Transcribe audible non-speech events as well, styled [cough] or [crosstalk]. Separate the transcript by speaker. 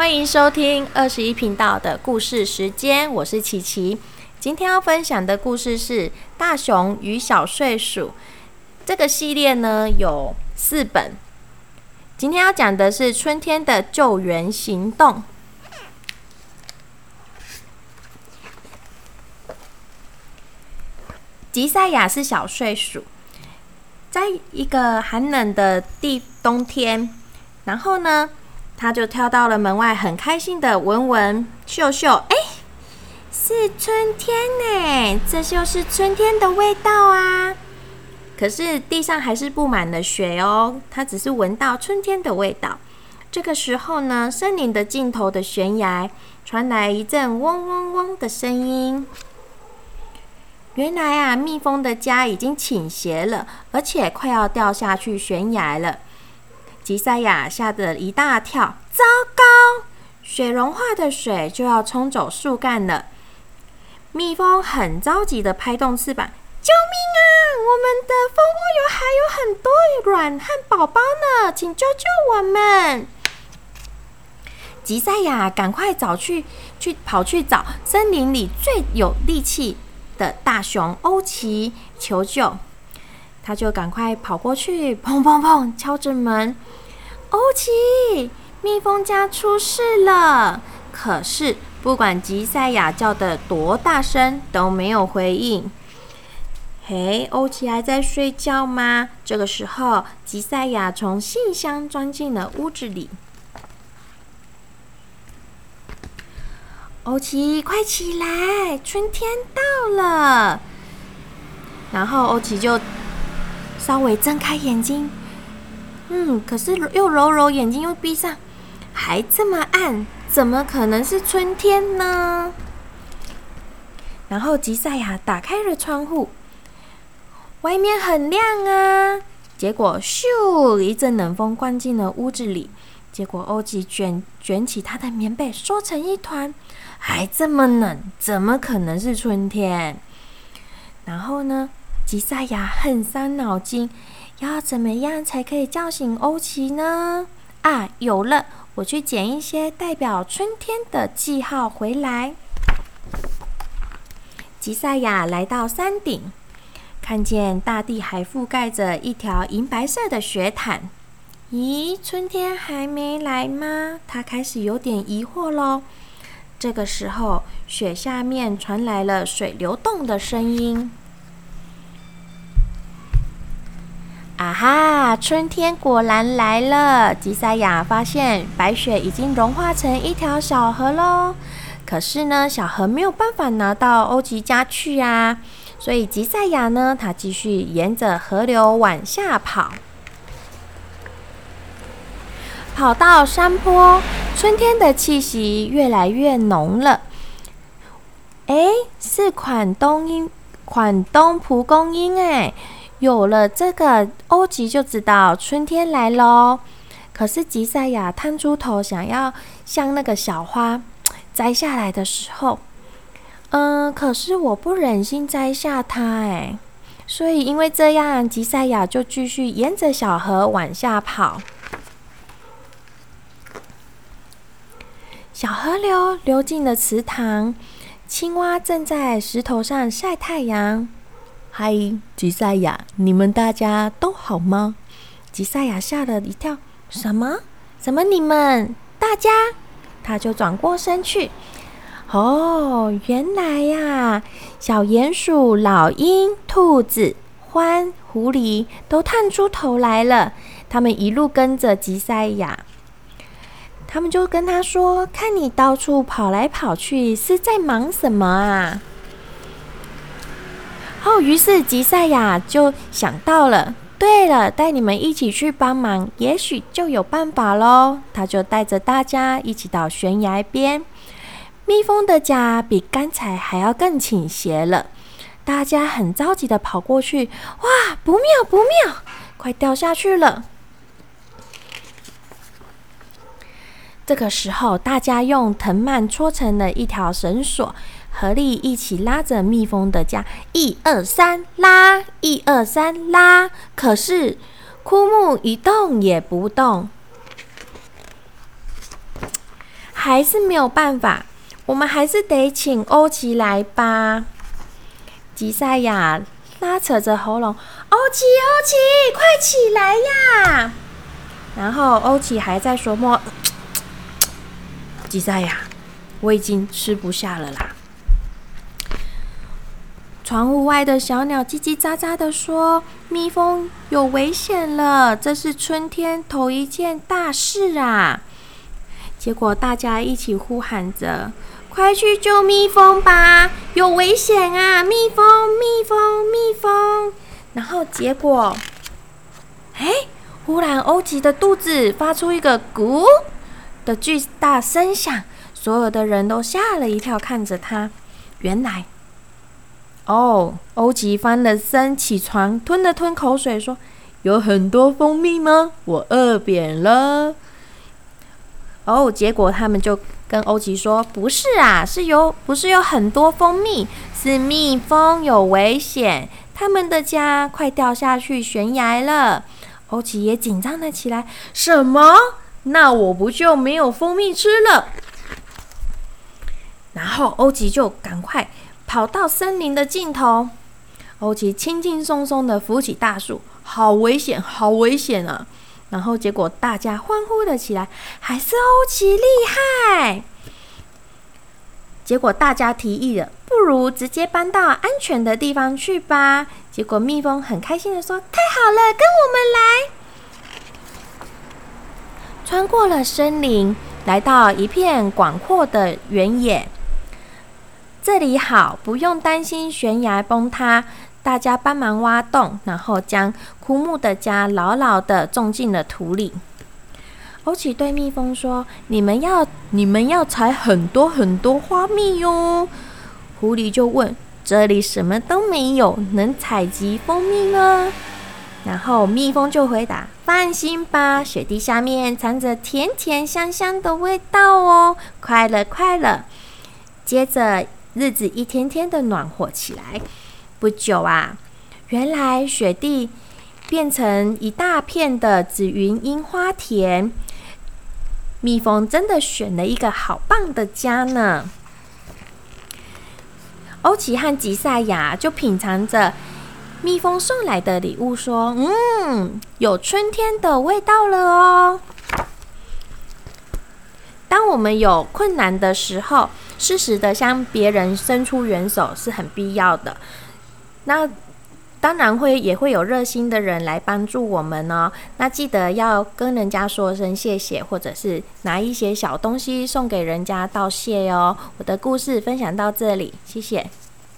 Speaker 1: 欢迎收听二十一频道的故事时间，我是琪琪。今天要分享的故事是《大熊与小睡鼠》。这个系列呢有四本。今天要讲的是春天的救援行动。吉赛亚是小睡鼠，在一个寒冷的地冬天，然后呢，他就跳到了门外，很开心的闻闻嗅嗅，哎，是春天呢，这就是春天的味道啊！可是地上还是布满了雪哦，他只是闻到春天的味道。这个时候呢，森林的尽头的悬崖传来一阵嗡嗡嗡的声音。原来啊，蜜蜂的家已经倾斜了，而且快要掉下去悬崖了。吉赛亚吓得一大跳，糟糕！雪融化的水就要冲走树干了。蜜蜂很着急的拍动翅膀，救命啊！我们的蜂窝有还有很多卵和宝宝呢，请救救我们！吉赛亚赶快找去，去跑去找森林里最有力气。的大熊欧奇求救，他就赶快跑过去，砰砰砰敲着门。欧奇，蜜蜂家出事了！可是不管吉赛亚叫的多大声，都没有回应。嘿，欧奇还在睡觉吗？这个时候，吉赛亚从信箱钻进了屋子里。欧奇，快起来！春天到了。然后欧奇就稍微睁开眼睛，嗯，可是又揉揉眼睛，又闭上，还这么暗，怎么可能是春天呢？然后吉赛亚打开了窗户，外面很亮啊。结果咻，一阵冷风灌进了屋子里。结果欧吉卷卷起他的棉被，缩成一团，还这么冷，怎么可能是春天？然后呢，吉赛亚很伤脑筋，要怎么样才可以叫醒欧奇呢？啊，有了，我去捡一些代表春天的记号回来。吉赛亚来到山顶，看见大地还覆盖着一条银白色的雪毯。咦，春天还没来吗？他开始有点疑惑喽。这个时候，雪下面传来了水流动的声音。啊哈！春天果然来了。吉赛亚发现白雪已经融化成一条小河喽。可是呢，小河没有办法拿到欧吉家去呀。所以吉赛亚呢，他继续沿着河流往下跑。跑到山坡，春天的气息越来越浓了。哎，是款冬樱，款冬蒲公英哎，有了这个，欧吉就知道春天来喽。可是吉赛亚探出头，想要向那个小花 [tsk] 摘下来的时候，嗯，可是我不忍心摘下它哎，所以因为这样，吉赛亚就继续沿着小河往下跑。小河流流进了池塘，青蛙正在石头上晒太阳。嗨，吉赛亚，你们大家都好吗？吉赛亚吓了一跳，什么？什么？你们大家？他就转过身去。哦，原来呀，小鼹鼠、老鹰、兔子、獾、狐狸都探出头来了。他们一路跟着吉赛亚。他们就跟他说：“看你到处跑来跑去，是在忙什么啊？”哦，于是吉赛亚就想到了，对了，带你们一起去帮忙，也许就有办法喽。他就带着大家一起到悬崖边，蜜蜂的家比刚才还要更倾斜了。大家很着急的跑过去，哇，不妙不妙，快掉下去了！这个时候，大家用藤蔓搓成了一条绳索，合力一起拉着蜜蜂的家。一二三，拉！一二三，拉！可是枯木一动也不动。还是没有办法，我们还是得请欧奇来吧。吉赛亚拉扯着喉咙：“欧奇，欧奇，快起来呀！”然后欧奇还在说：“莫，吉赛亚，我已经吃不下了啦。”窗户外的小鸟叽叽喳喳的说：“蜜蜂有危险了，这是春天头一件大事啊！”结果大家一起呼喊着：“快去救蜜蜂吧，有危险啊！蜜蜂，蜜蜂，蜜蜂！”然后结果，哎，忽然欧吉的肚子发出一个“咕”的巨大声响，所有的人都吓了一跳，看着他，原来。哦，欧吉翻了身，起床，吞了吞口水，说：“有很多蜂蜜吗？我饿扁了。”哦，结果他们就跟欧吉说：“不是啊，是有，不是有很多蜂蜜，是蜜蜂有危险，他们的家快掉下去悬崖了。”欧吉也紧张了起来：“什么？那我不就没有蜂蜜吃了？”然后欧吉就赶快。跑到森林的尽头，欧吉轻轻松松的扶起大树，好危险，好危险啊！然后结果大家欢呼了起来，还是欧吉厉害。结果大家提议了，不如直接搬到安全的地方去吧。结果蜜蜂很开心的说：“太好了，跟我们来！”穿过了森林，来到一片广阔的原野。这里好，不用担心悬崖崩塌。大家帮忙挖洞，然后将枯木的家牢牢的种进了土里。欧奇对蜜蜂说：“你们要，你们要采很多很多花蜜哟。”狐狸就问：“这里什么都没有，能采集蜂蜜吗？”然后蜜蜂就回答：“放心吧，雪地下面藏着甜甜香香的味道哦，快乐快乐。”接着。日子一天天的暖和起来。不久啊，原来雪地变成一大片的紫云樱花田。蜜蜂真的选了一个好棒的家呢。欧奇和吉赛亚就品尝着蜜蜂送来的礼物，说：“嗯，有春天的味道了哦。”当我们有困难的时候，适时的向别人伸出援手是很必要的。那当然会也会有热心的人来帮助我们哦。那记得要跟人家说声谢谢，或者是拿一些小东西送给人家道谢哦。我的故事分享到这里，谢谢。